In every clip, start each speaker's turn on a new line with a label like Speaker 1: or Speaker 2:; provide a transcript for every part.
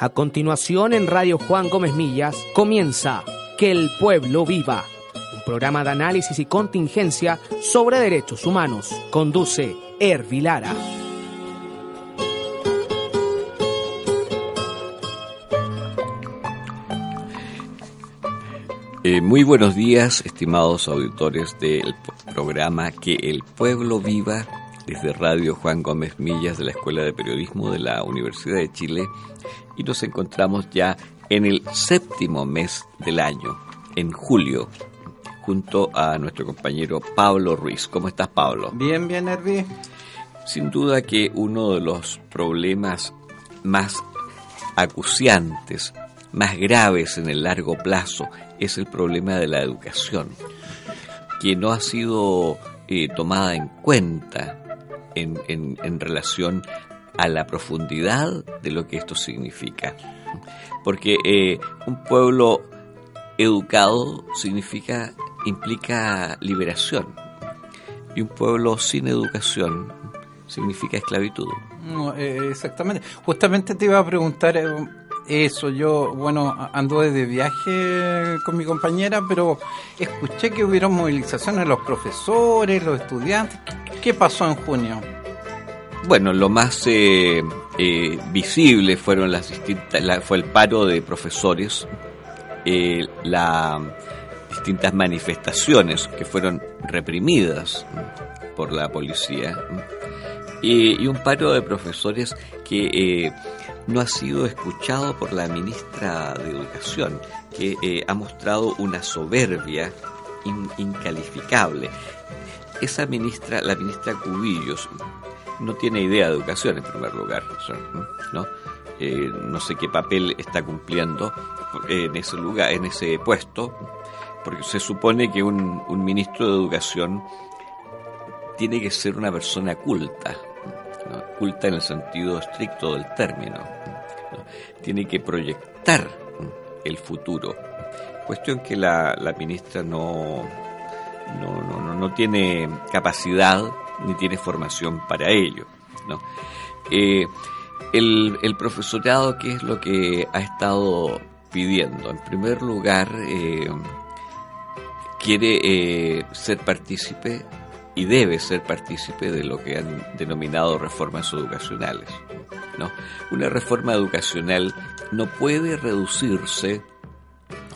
Speaker 1: A continuación en Radio Juan Gómez Millas comienza Que el pueblo viva, un programa de análisis y contingencia sobre derechos humanos. Conduce Ervi Lara.
Speaker 2: Eh, muy buenos días, estimados auditores del programa Que el Pueblo Viva desde Radio Juan Gómez Millas de la Escuela de Periodismo de la Universidad de Chile y nos encontramos ya en el séptimo mes del año, en julio, junto a nuestro compañero Pablo Ruiz. ¿Cómo estás, Pablo?
Speaker 3: Bien, bien, Herví.
Speaker 2: Sin duda que uno de los problemas más acuciantes, más graves en el largo plazo, es el problema de la educación, que no ha sido eh, tomada en cuenta en, en, relación a la profundidad de lo que esto significa. Porque eh, un pueblo educado significa, implica liberación. Y un pueblo sin educación significa esclavitud.
Speaker 3: Eh, exactamente. Justamente te iba a preguntar eh, eso. Yo, bueno, anduve de viaje con mi compañera, pero escuché que hubieron movilizaciones los profesores, los estudiantes. ¿Qué, qué pasó en junio?
Speaker 2: Bueno, lo más eh, eh, visible fueron las distintas, la, fue el paro de profesores, eh, las distintas manifestaciones que fueron reprimidas por la policía y, y un paro de profesores que eh, no ha sido escuchado por la ministra de Educación, que eh, ha mostrado una soberbia in, incalificable. Esa ministra, la ministra Cubillos, no tiene idea de educación en primer lugar, ¿no? Eh, no sé qué papel está cumpliendo en ese lugar, en ese puesto, porque se supone que un, un ministro de educación tiene que ser una persona culta, ¿no? en el sentido estricto del término, ¿no? tiene que proyectar el futuro, cuestión que la, la ministra no, no, no, no, tiene capacidad ni tiene formación para ello. Eh, el, el, profesorado, ¿qué es lo que ha estado pidiendo? En primer lugar, eh, quiere eh, ser partícipe y debe ser partícipe de lo que han denominado reformas educacionales. ¿no? Una reforma educacional no puede reducirse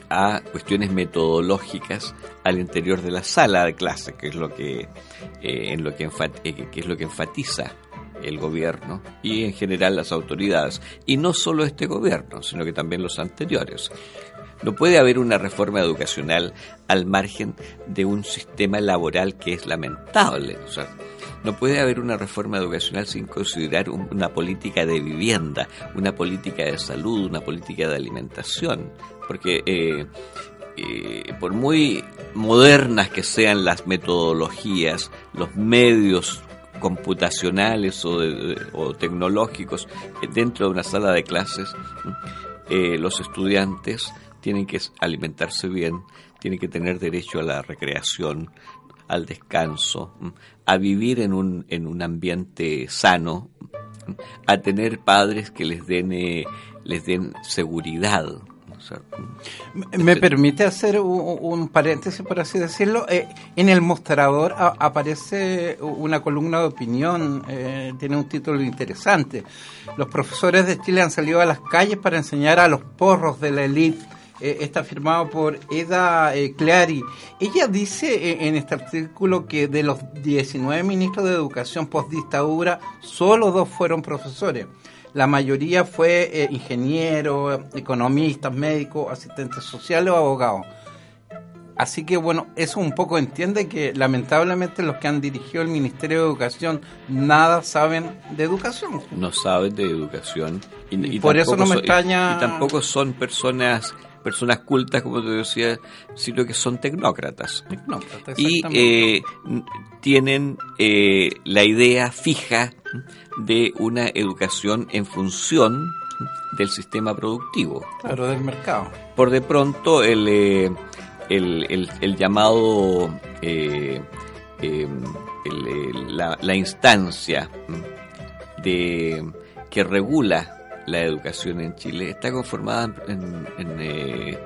Speaker 2: a cuestiones metodológicas al interior de la sala de clase, que es lo que, eh, en eh, que es lo que enfatiza el gobierno y en general las autoridades. Y no solo este gobierno, sino que también los anteriores. No puede haber una reforma educacional al margen de un sistema laboral que es lamentable. No puede haber una reforma educacional sin considerar un, una política de vivienda, una política de salud, una política de alimentación. Porque eh, eh, por muy modernas que sean las metodologías, los medios computacionales o, tecnológicos dentro de una sala de clases, eh, los estudiantes tienen que alimentarse bien, tienen que tener derecho a la recreación, al descanso, a vivir en un, en un ambiente sano, a tener padres que les den, eh, les den seguridad.
Speaker 3: ¿Me permite hacer un, un, paréntesis, por así decirlo? Eh, en el mostrador a, aparece una columna de opinión, eh, tiene un título interesante. Los profesores de Chile han salido a las calles para enseñar a los porros de la élite eh, está firmado por Eda eh, Clary. Ella dice eh, en este artículo que de los 19 ministros de educación postdictadura, solo dos fueron profesores. La mayoría fue ingeniero, economistas, médicos, asistentes sociales o abogados. Así que bueno, eso un poco entiende que lamentablemente los que han dirigido el Ministerio de Educación nada saben de educación.
Speaker 2: No saben de educación.
Speaker 3: Y, por eso no me extraña...
Speaker 2: y tampoco son personas personas cultas, como te decía, sino que son tecnócratas. y eh, tienen eh, la idea fija de una educación en función del sistema productivo.
Speaker 3: Claro, del mercado.
Speaker 2: Por de pronto, el, eh, el, el, llamado, la, instancia de que regula la educación en Chile está conformada en, en, eh,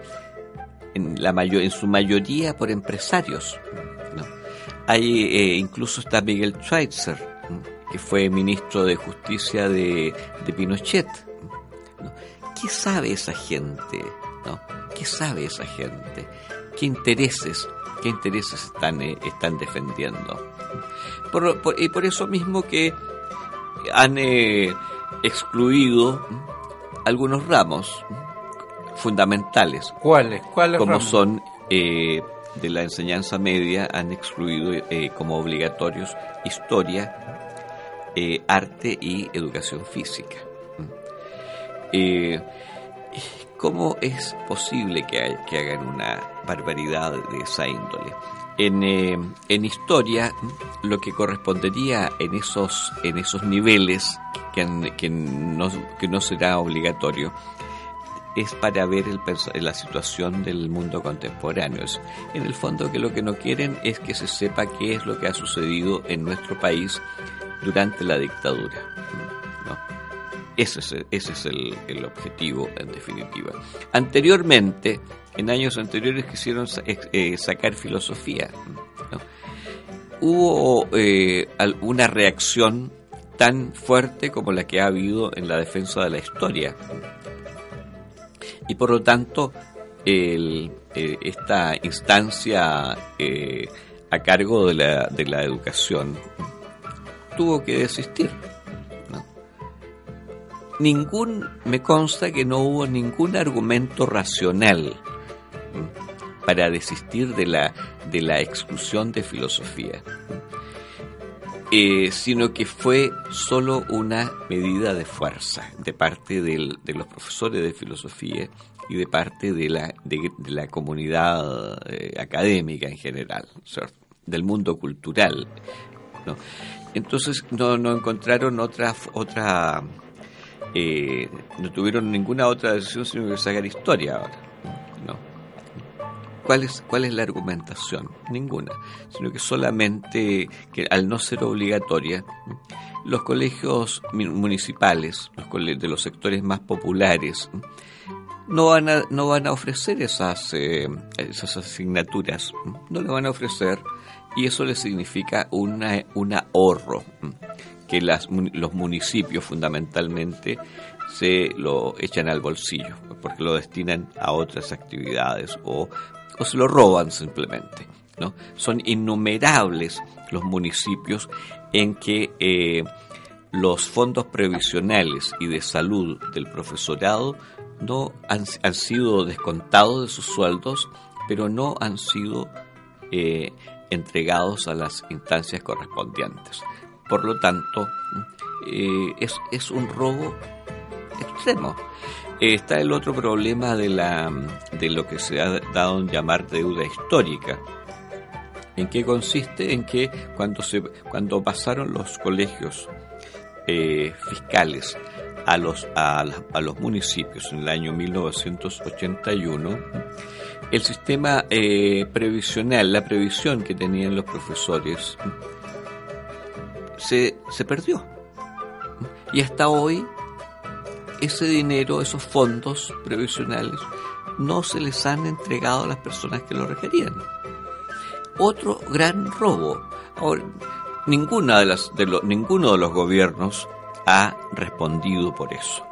Speaker 2: la mayor, en su mayoría por empresarios. Hay eh, incluso está Miguel Schweitzer, que fue ministro de Justicia de, Pinochet. ¿Qué sabe esa gente? ¿no? ¿Qué sabe esa gente? ¿Qué intereses, qué intereses están, eh, están defendiendo? Por, y por eso mismo que han excluido algunos ramos fundamentales.
Speaker 3: ¿Cuáles? ¿Cuáles
Speaker 2: como son eh, de la enseñanza media han excluido eh, como obligatorios historia, eh, arte y educación física. ¿Cómo es posible que, que hagan una barbaridad de esa índole? En, en historia, lo que correspondería en esos, en esos niveles que, no, que no será obligatorio, es para ver el, la situación del mundo contemporáneo. en el fondo que lo que no quieren es que se sepa qué es lo que ha sucedido en nuestro país durante la dictadura. Ese es, ese es el, objetivo en definitiva. Anteriormente, en años anteriores quisieron eh, sacar filosofía. Hubo eh, una reacción tan fuerte como la que ha habido en la defensa de la historia. Y por lo tanto, eh, esta instancia eh, a cargo de la, de la educación tuvo que desistir. Ningún, me consta que no hubo ningún argumento racional para desistir de la, de la exclusión de filosofía. Eh, sino que fue solo una medida de fuerza de parte de los profesores de filosofía y de parte de la, de, la comunidad eh, académica en general, del mundo cultural. Entonces no, encontraron otra, otra eh, no tuvieron ninguna otra decisión sino que sacar historia ahora. ¿Cuál es, ¿Cuál es la argumentación? Ninguna, sino que solamente que al no ser obligatoria, los colegios municipales, los de los sectores más populares, no van a, no van a ofrecer esas, eh, esas asignaturas, no le van a ofrecer y eso le significa una, un ahorro que las, los municipios fundamentalmente se lo echan al bolsillo porque lo destinan a otras actividades o o se lo roban simplemente. ¿no? Son innumerables los municipios en que eh, los fondos previsionales y de salud del profesorado no han, sido descontados de sus sueldos, pero no han sido eh, entregados a las instancias correspondientes. Por lo tanto, eh, es, es un robo extremo. Está el otro problema de, la, de lo que se ha dado en llamar deuda histórica. ¿En qué consiste? En que cuando, se, cuando pasaron los colegios eh, fiscales a los, a, los municipios en el año 1981, el sistema eh, previsional, la previsión que tenían los profesores, se, se perdió. Y hasta hoy ese dinero, esos fondos previsionales, no se les han entregado a las personas que lo requerían. Otro gran robo. Ahora, ninguna de las, de ninguno de los gobiernos ha respondido por eso.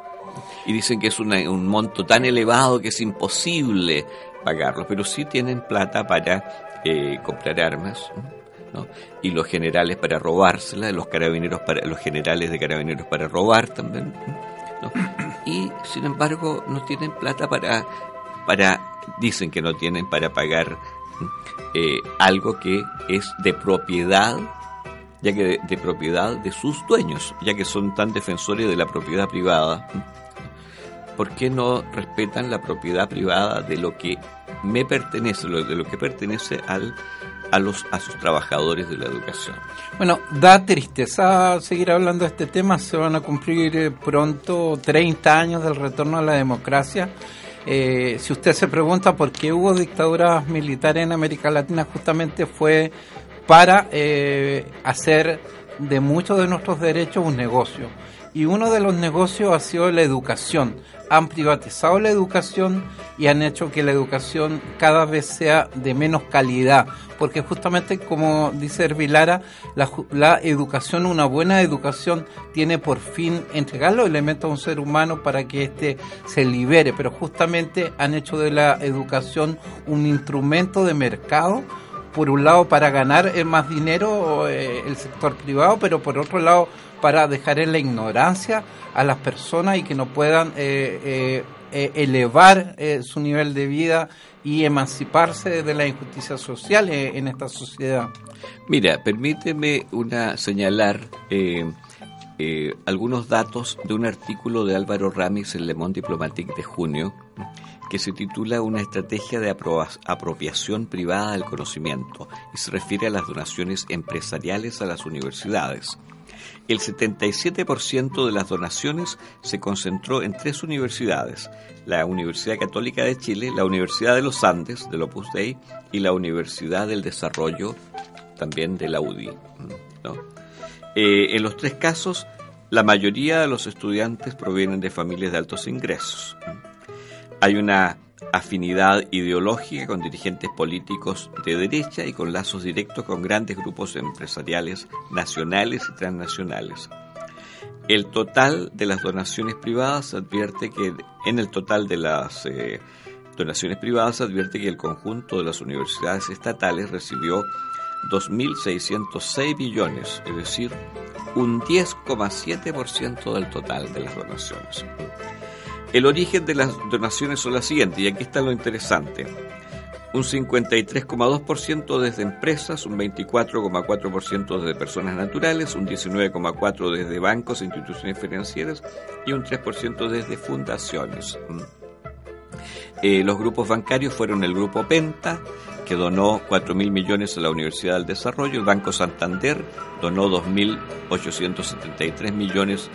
Speaker 2: Y dicen que es un monto tan elevado que es imposible pagarlo, pero sí tienen plata para eh, comprar armas. y los generales para robárselas, los carabineros para los generales de carabineros para robar también. Y sin embargo no tienen plata para, para, dicen que no tienen para pagar eh, algo que es de propiedad, ya que de, propiedad de sus dueños, ya que son tan defensores de la propiedad privada. ¿Por qué no respetan la propiedad privada de lo que me pertenece, de lo que pertenece al a, los, a sus trabajadores de la educación.
Speaker 3: Bueno, da tristeza seguir hablando de este tema. Se van a cumplir eh, pronto 30 años del retorno a la democracia. Eh, si usted se pregunta por qué hubo dictaduras militares en América Latina, justamente fue para eh, hacer de muchos de nuestros derechos un negocio. Y uno de los negocios ha sido la educación han privatizado la educación y han hecho que la educación cada vez sea de menos calidad, porque justamente como dice Hervilara, la, la educación, una buena educación, tiene por fin entregar los elementos a un ser humano para que éste se libere, pero justamente han hecho de la educación un instrumento de mercado por un lado para ganar más dinero eh, el sector privado, pero por otro lado para dejar en la ignorancia a las personas y que no puedan eh, eh, eh, elevar su nivel de vida y emanciparse de la injusticia social en esta sociedad.
Speaker 2: Mira, permíteme una señalar algunos datos de un artículo de Álvaro Ramis en Le Monde Diplomatique de junio que se titula Una estrategia de apropiación privada del conocimiento y se refiere a las donaciones empresariales a las universidades el 77% de las donaciones se concentró en tres universidades, la Universidad Católica de Chile, la Universidad de los Andes, del Opus Dei, y la Universidad del Desarrollo, también de la UDI. Eh, en los tres casos, la mayoría de los estudiantes provienen de familias de altos ingresos. Hay una afinidad ideológica con dirigentes políticos de derecha y con lazos directos con grandes grupos empresariales nacionales y transnacionales. El total de las donaciones privadas advierte que en el total de las eh, donaciones privadas advierte que el conjunto de las universidades estatales recibió 2.606 billones, es decir, un 10,7% del total de las donaciones. El origen de las donaciones son las siguientes, y aquí está lo interesante. Un 53,2% desde empresas, un 24,4% desde personas naturales, un 19,4% desde bancos e instituciones financieras y un 3% desde fundaciones. Mm. Eh, los grupos bancarios fueron el Grupo Penta, que donó 4.000 millones a la Universidad del Desarrollo, el Banco Santander donó 2.873 millones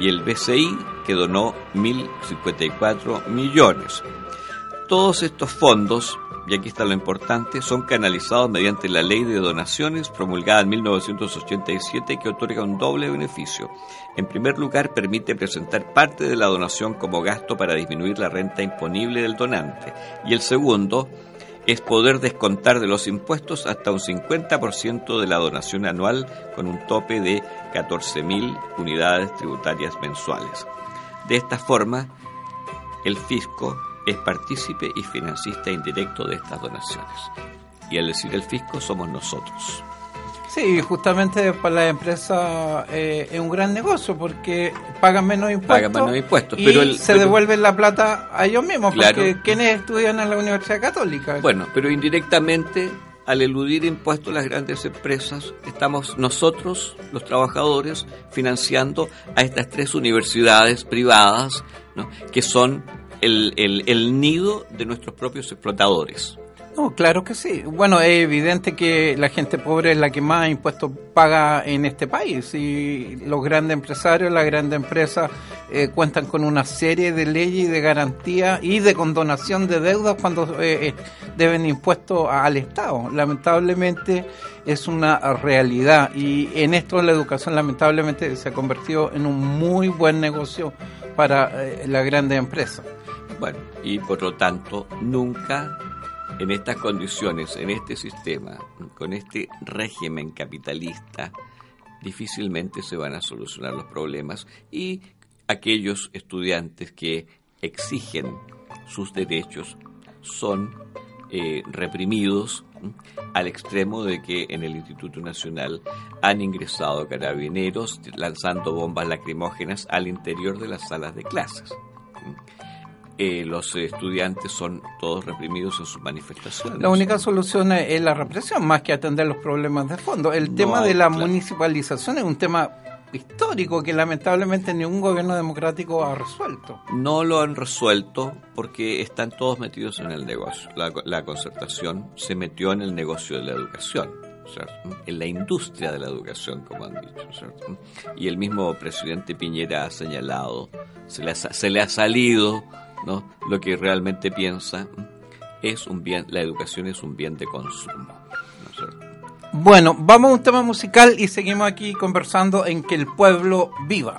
Speaker 2: y el BCI que donó 1.054 millones. Todos estos fondos, y aquí está lo importante, son canalizados mediante la ley de donaciones promulgada en 1987 que otorga un doble beneficio. En primer lugar, permite presentar parte de la donación como gasto para disminuir la renta imponible del donante. Y el segundo, es poder descontar de los impuestos hasta un 50% de la donación anual con un tope de 14.000 unidades tributarias mensuales. De esta forma, el fisco es partícipe y financista indirecto de estas donaciones. Y al decir el fisco somos nosotros.
Speaker 3: Sí, justamente para la empresa eh, es un gran negocio porque pagan menos impuestos.
Speaker 2: Pagan menos impuestos,
Speaker 3: y
Speaker 2: pero
Speaker 3: se devuelven la plata a ellos mismos, porque quienes estudian en la Universidad Católica.
Speaker 2: Bueno, pero indirectamente, al eludir impuestos las grandes empresas, estamos nosotros, los trabajadores, financiando a estas tres universidades privadas, que son el, el, el nido de nuestros propios explotadores.
Speaker 3: No, claro que sí. Bueno, es evidente que la gente pobre es la que más impuestos paga en este país y los grandes empresarios, las grandes empresas eh, cuentan con una serie de leyes y de garantías y de condonación de deudas cuando eh, eh, deben impuestos al Estado. Lamentablemente es una realidad y en esto la educación lamentablemente se ha convertido en un muy buen negocio para las grandes empresas.
Speaker 2: Bueno, y por lo tanto nunca en estas condiciones, en este sistema, con este régimen capitalista, difícilmente se van a solucionar los problemas y aquellos estudiantes que exigen sus derechos son eh, reprimidos al extremo de que en el Instituto Nacional han ingresado carabineros lanzando bombas lacrimógenas al interior de las salas de clases. Eh, los estudiantes son todos reprimidos en sus manifestaciones.
Speaker 3: La única solución es la represión, más que atender los problemas de fondo. El tema de la municipalización es un tema histórico que lamentablemente ningún gobierno democrático ha resuelto.
Speaker 2: No lo han resuelto porque están todos metidos en el negocio. La, concertación se metió en el negocio de la educación. en la industria de la educación, como han dicho. Y el mismo presidente Piñera ha señalado, se le ha, se le ha salido ¿no? Lo que realmente piensa es un bien, la educación es un bien de consumo.
Speaker 3: bueno, vamos a un tema musical y seguimos aquí conversando en que el pueblo viva.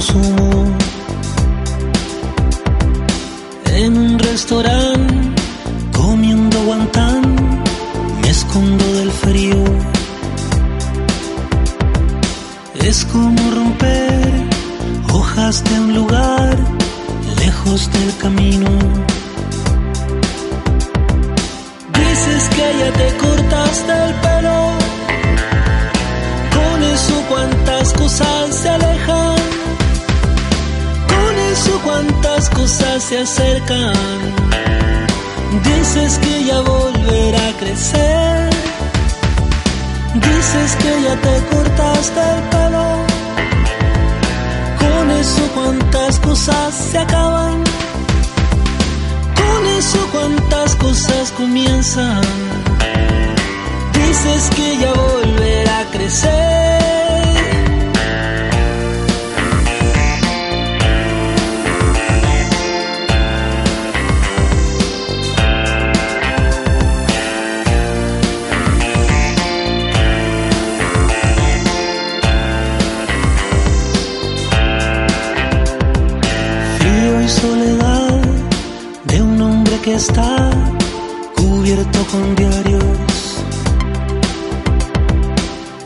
Speaker 4: So. Se acercan. Dices que ya volverá a crecer. Dices que ya te cortaste el pelo. Con eso cuántas cosas se acaban eso cuántas cosas comienzan. Dices que ya volverá a crecer. Está cubierto con diarios.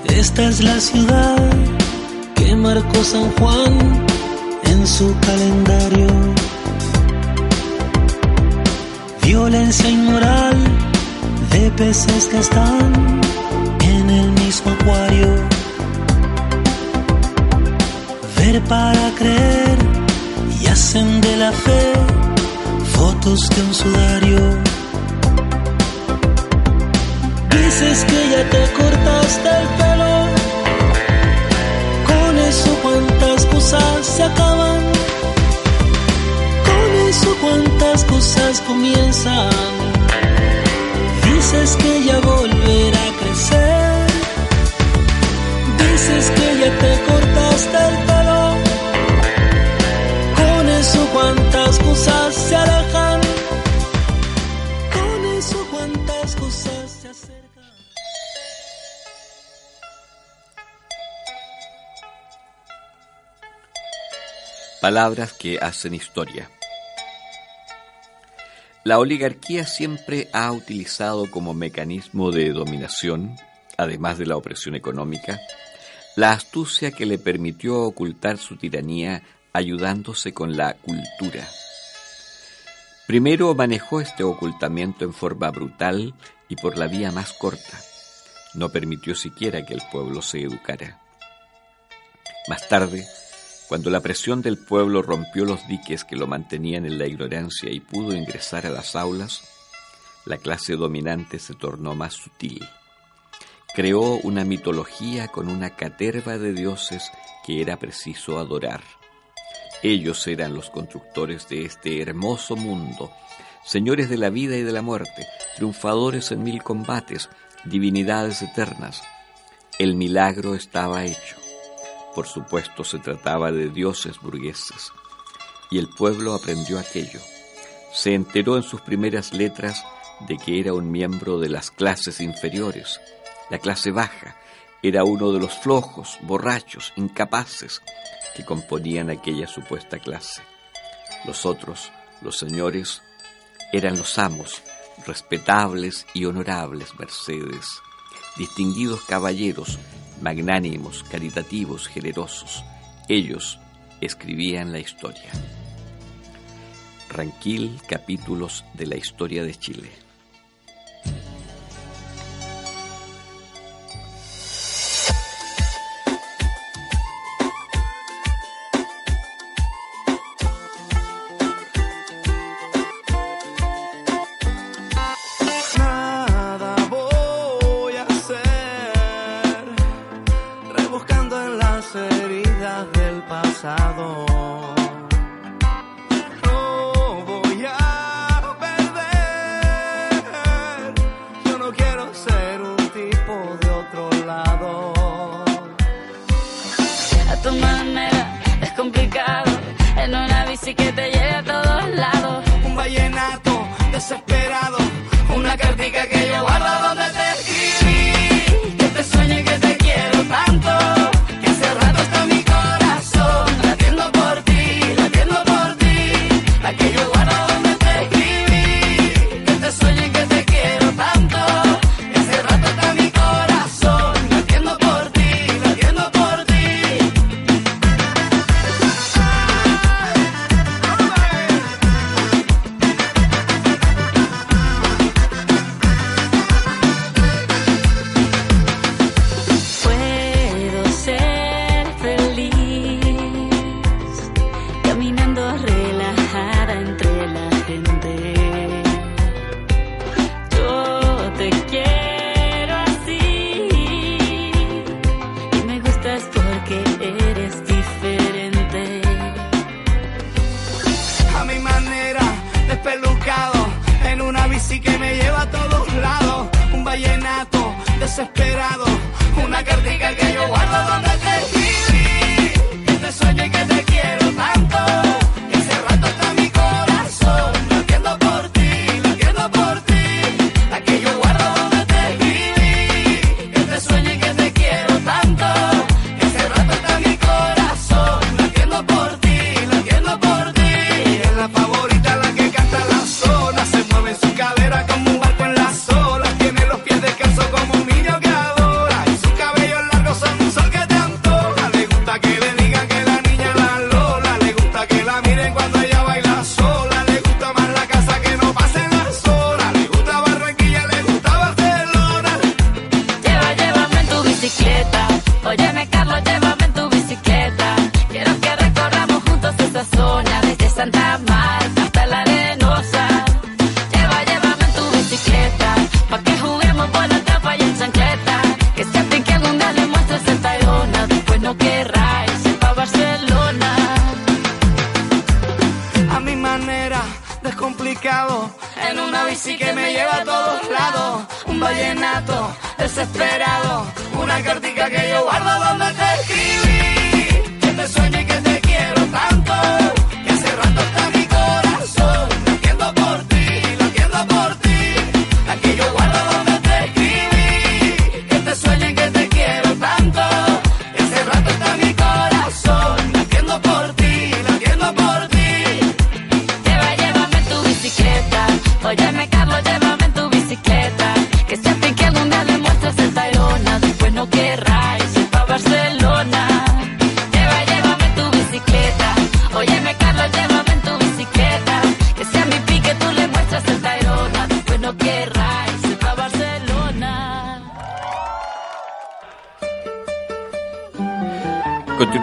Speaker 4: Esta es la ciudad que marcó San Juan en su calendario. Violencia inmoral de peces que están en el mismo acuario. Ver para creer y hacen de la fe fotos de un sudario. Dices que ya te cortaste el pelo. Con eso cuántas cosas se acaban. Con eso cuántas cosas comienzan. Dices que ya volverá a crecer. Dices que ya te cortaste el pelo.
Speaker 2: Palabras que hacen historia. La oligarquía siempre ha utilizado como mecanismo de dominación, además de la opresión económica, la astucia que le permitió ocultar su tiranía ayudándose con la cultura. Primero manejó este ocultamiento en forma brutal y por la vía más corta. No permitió siquiera que el pueblo se educara. Más tarde, cuando la presión del pueblo rompió los diques que lo mantenían en la ignorancia y pudo ingresar a las aulas, la clase dominante se tornó más sutil. Creó una mitología con una caterva de dioses que era preciso adorar. Ellos eran los constructores de este hermoso mundo, señores de la vida y de la muerte, triunfadores en mil combates, divinidades eternas. El milagro estaba hecho. Por supuesto se trataba de dioses burgueses, y el pueblo aprendió aquello. Se enteró en sus primeras letras de que era un miembro de las clases inferiores, la clase baja,
Speaker 5: era uno de los flojos, borrachos, incapaces que componían aquella supuesta clase. Los otros, los señores, eran los amos, respetables y honorables Mercedes, distinguidos caballeros, magnánimos, caritativos, generosos. Ellos escribían la historia. Ranquil Capítulos de la Historia de Chile. heridas del pasado. No voy a perder. Yo no quiero ser un tipo de otro lado.
Speaker 6: A tu manera es complicado. En una bici que te lleve a todos lados.
Speaker 5: Un vallenato desesperado. Una cartica que yo guardo donde te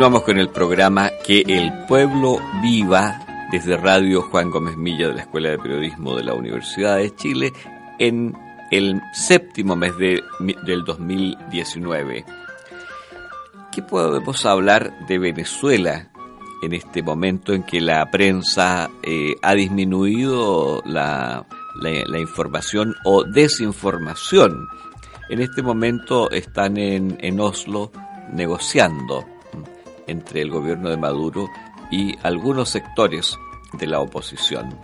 Speaker 5: Continuamos con el programa Que el pueblo viva desde Radio Juan Gómez Milla de la Escuela de Periodismo de la Universidad de Chile en el séptimo mes de, del 2019. ¿Qué podemos hablar de Venezuela en este momento en que la prensa eh, ha disminuido la, la, información o desinformación? En este momento están en, en Oslo negociando entre el gobierno de Maduro y algunos sectores de la oposición.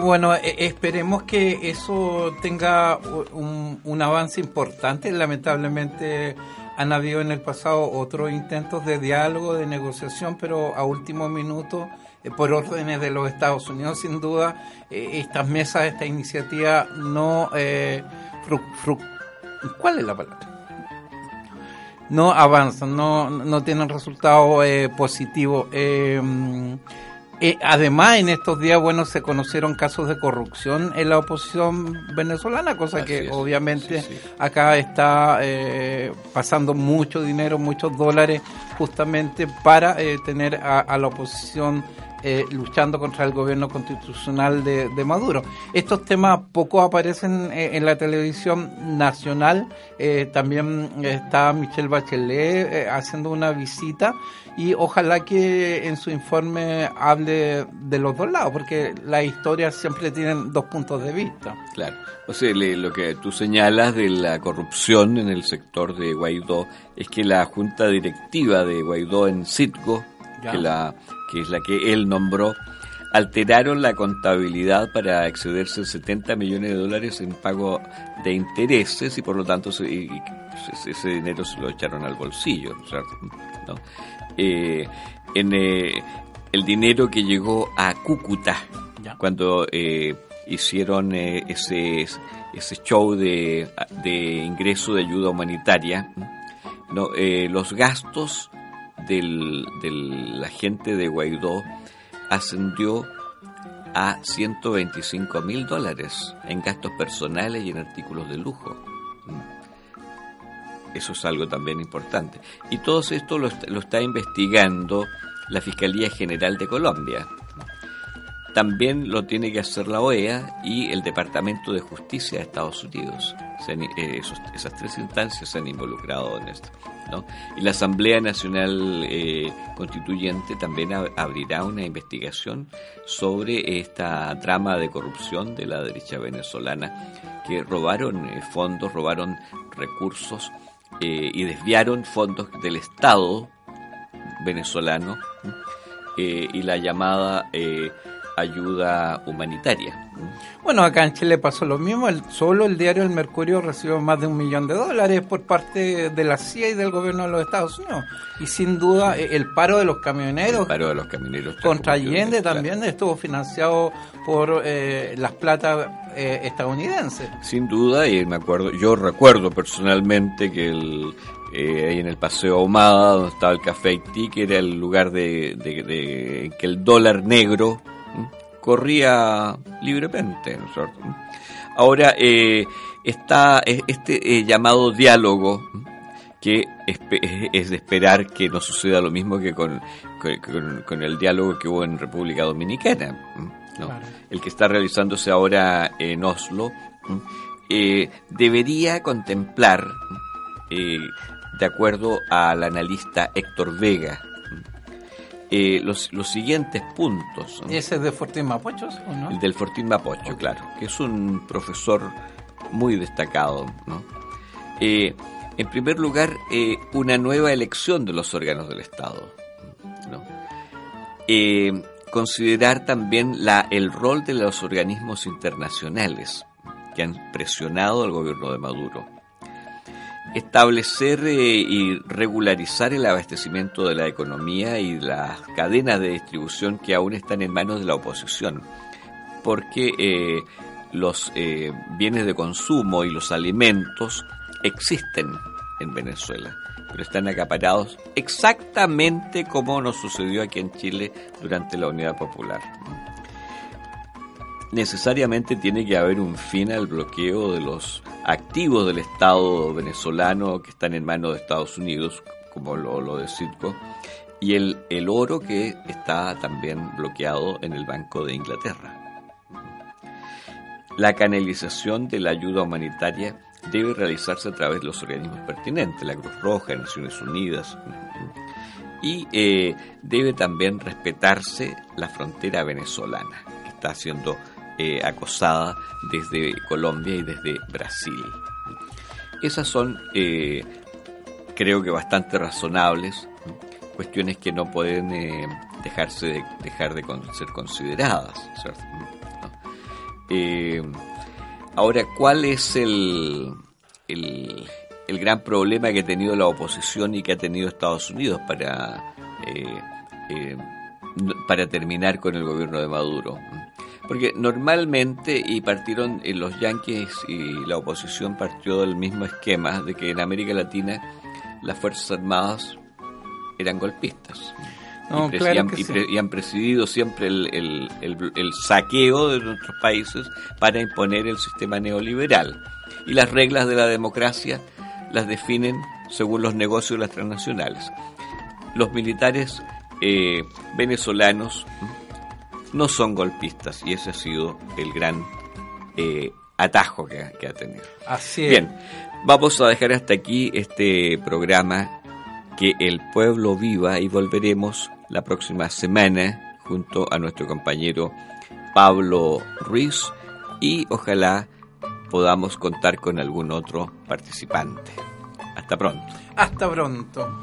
Speaker 3: bueno, e, esperemos que eso tenga un, avance importante. Lamentablemente han habido en el pasado otros intentos de diálogo, de negociación, pero a último minuto, eh, por órdenes de los Estados Unidos, sin duda, eh, estas mesas, esta iniciativa no... Eh, ¿Cuál es la palabra? No avanzan, no, no tienen resultados positivos. Eh, además, en estos días, bueno, se conocieron casos de corrupción en la oposición venezolana, cosa que obviamente acá está eh, pasando mucho dinero, muchos dólares, justamente para eh, tener a, la oposición luchando contra el gobierno constitucional de, Maduro. Estos temas poco aparecen en la televisión nacional. también está Michelle Bachelet haciendo una visita y ojalá que en su informe hable de los dos lados, porque las historias siempre tienen dos puntos de vista.
Speaker 2: Claro, o sea, lo que tú señalas de la corrupción en el sector de Guaidó es que la junta directiva de Guaidó en Citgo, que, la, que es la que él nombró, alteraron la contabilidad para excederse 70 millones de dólares en pago de intereses y por lo tanto ese dinero se lo echaron al bolsillo. ¿no? Eh, en eh, el dinero que llegó a Cúcuta cuando eh, hicieron ese, ese show de, de, ingreso de ayuda humanitaria. No, los gastos del, de la gente de Guaidó ascendió a 125 mil dólares en gastos personales y en artículos de lujo. Eso es algo también importante. Y todo esto lo, está investigando la Fiscalía General de Colombia. También lo tiene que hacer la OEA y el Departamento de Justicia de Estados Unidos. Eh, esas tres instancias se han involucrado en esto. Y la Asamblea Nacional eh, Constituyente también abrirá una investigación sobre esta trama de corrupción de la derecha venezolana que robaron eh, fondos, robaron recursos y desviaron fondos del Estado venezolano y la llamada ayuda humanitaria.
Speaker 3: Bueno, acá en Chile pasó lo mismo. El, solo el diario El Mercurio recibió más de un millón de dólares por parte de la CIA y del gobierno de los Estados Unidos. Y sin duda el paro de los camioneros,
Speaker 2: paro de los camioneros
Speaker 3: contra Allende también estuvo financiado por las platas eh, estadounidense.
Speaker 2: Sin duda, y me acuerdo, yo recuerdo personalmente que el, eh, ahí en el Paseo Ahumada, donde estaba el Café Haití, que era el lugar de, que el dólar negro corría libremente. Ahora, eh, está este llamado diálogo que es de esperar que no suceda lo mismo que con, con, el diálogo que hubo en República Dominicana el que está realizándose ahora en Oslo, eh, debería contemplar, eh, de acuerdo al analista Héctor Vega, eh, los, los siguientes puntos.
Speaker 3: ¿Ese es de Fortín Mapocho o no?
Speaker 2: El del Fortín Mapocho, claro, que es un profesor muy destacado. en primer lugar, una nueva elección de los órganos del Estado. ¿no? considerar también la, el rol de los organismos internacionales que han presionado al gobierno de Maduro. Establecer eh, y regularizar el abastecimiento de la economía y las cadenas de distribución que aún están en manos de la oposición, porque eh, los eh, bienes de consumo y los alimentos existen en Venezuela pero están acaparados exactamente como nos sucedió aquí en Chile durante la Unidad Popular. Necesariamente tiene que haber un fin al bloqueo de los activos del Estado venezolano que están en manos de Estados Unidos, como lo, lo de Citgo, y el, el oro que está también bloqueado en el Banco de Inglaterra. La canalización de la ayuda humanitaria debe realizarse a través de los organismos pertinentes, la Cruz Roja, Naciones Unidas, y eh, debe también respetarse la frontera venezolana, que está siendo eh, acosada desde Colombia y desde Brasil. Esas son, eh, creo que bastante razonables, cuestiones que no pueden dejarse de, dejar de ser consideradas. Eh, ahora, ¿cuál es el, el, gran problema que ha tenido la oposición y que ha tenido Estados Unidos para, eh, eh, para terminar con el gobierno de Maduro? Porque normalmente, y partieron los yanquis y la oposición partió del mismo esquema de que en América Latina las Fuerzas Armadas eran golpistas. y, han presidido siempre el, saqueo de nuestros países para imponer el sistema neoliberal. Y las reglas de la democracia las definen según los negocios de las transnacionales. Los militares eh, venezolanos no son golpistas y ese ha sido el gran eh, atajo que, ha tenido.
Speaker 3: Así es.
Speaker 2: Bien, vamos a dejar hasta aquí este programa que el pueblo viva y volveremos la próxima semana junto a nuestro compañero Pablo Ruiz y ojalá podamos contar con algún otro participante. Hasta pronto.
Speaker 3: Hasta pronto.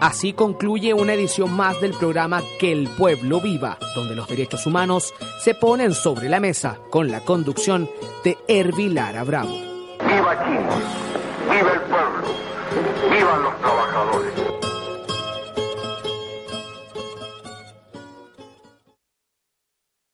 Speaker 1: Así concluye una edición más del programa Que el pueblo viva, donde los derechos humanos se ponen sobre la mesa con la conducción de Hervilara Bravo.
Speaker 7: Viva Chile, viva el pueblo, vivan los trabajadores.